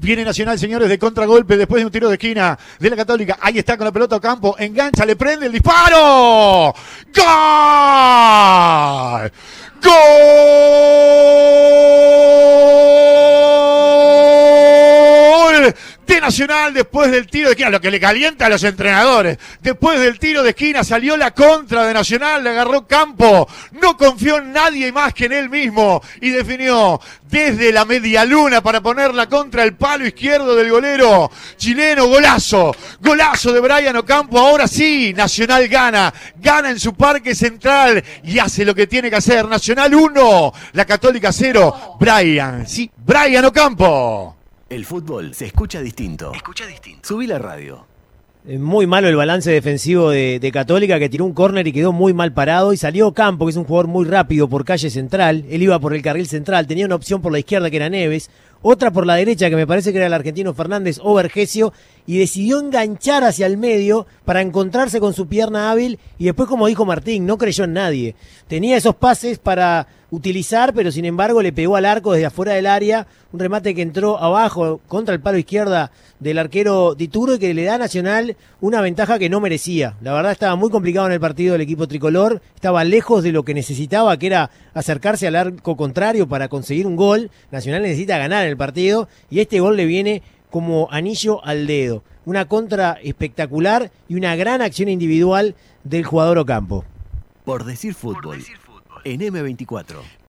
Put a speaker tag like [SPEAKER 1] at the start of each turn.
[SPEAKER 1] Viene Nacional, señores, de contragolpe después de un tiro de esquina de la Católica. Ahí está con la pelota a campo. Engancha, le prende el disparo. ¡Gol! De Nacional después del tiro de esquina, lo que le calienta a los entrenadores. Después del tiro de esquina salió la contra de Nacional, le agarró campo, no confió en nadie más que en él mismo y definió desde la media luna para ponerla contra el palo izquierdo del golero chileno. Golazo, golazo de Brian Ocampo. Ahora sí, Nacional gana, gana en su parque central y hace lo que tiene que hacer. Nacional 1, la Católica 0. Brian, sí, Brian Ocampo.
[SPEAKER 2] El fútbol se escucha distinto. Escucha distinto. Subí la radio.
[SPEAKER 3] Eh, Muy malo el balance defensivo de, de Católica, que tiró un córner y quedó muy mal parado. Y salió Campo, que es un jugador muy rápido por calle central. Él iba por el carril central, tenía una opción por la izquierda que era Neves, otra por la derecha que me parece que era el argentino Fernández o Vergesio, y decidió enganchar hacia el medio para encontrarse con su pierna hábil. Y después, como dijo Martín, no creyó en nadie. Tenía esos pases para utilizar, pero sin embargo le pegó al arco desde afuera del área, un remate que entró abajo contra el palo izquierda del arquero Dituro y que le da a Nacional una ventaja que no merecía. La verdad estaba muy complicado en el partido del equipo tricolor, estaba lejos de lo que necesitaba, que era acercarse al arco contrario para conseguir un gol. Nacional necesita ganar el partido y este gol le viene como anillo al dedo. Una contra espectacular y una gran acción individual del jugador Ocampo.
[SPEAKER 2] Por decir fútbol. En M24.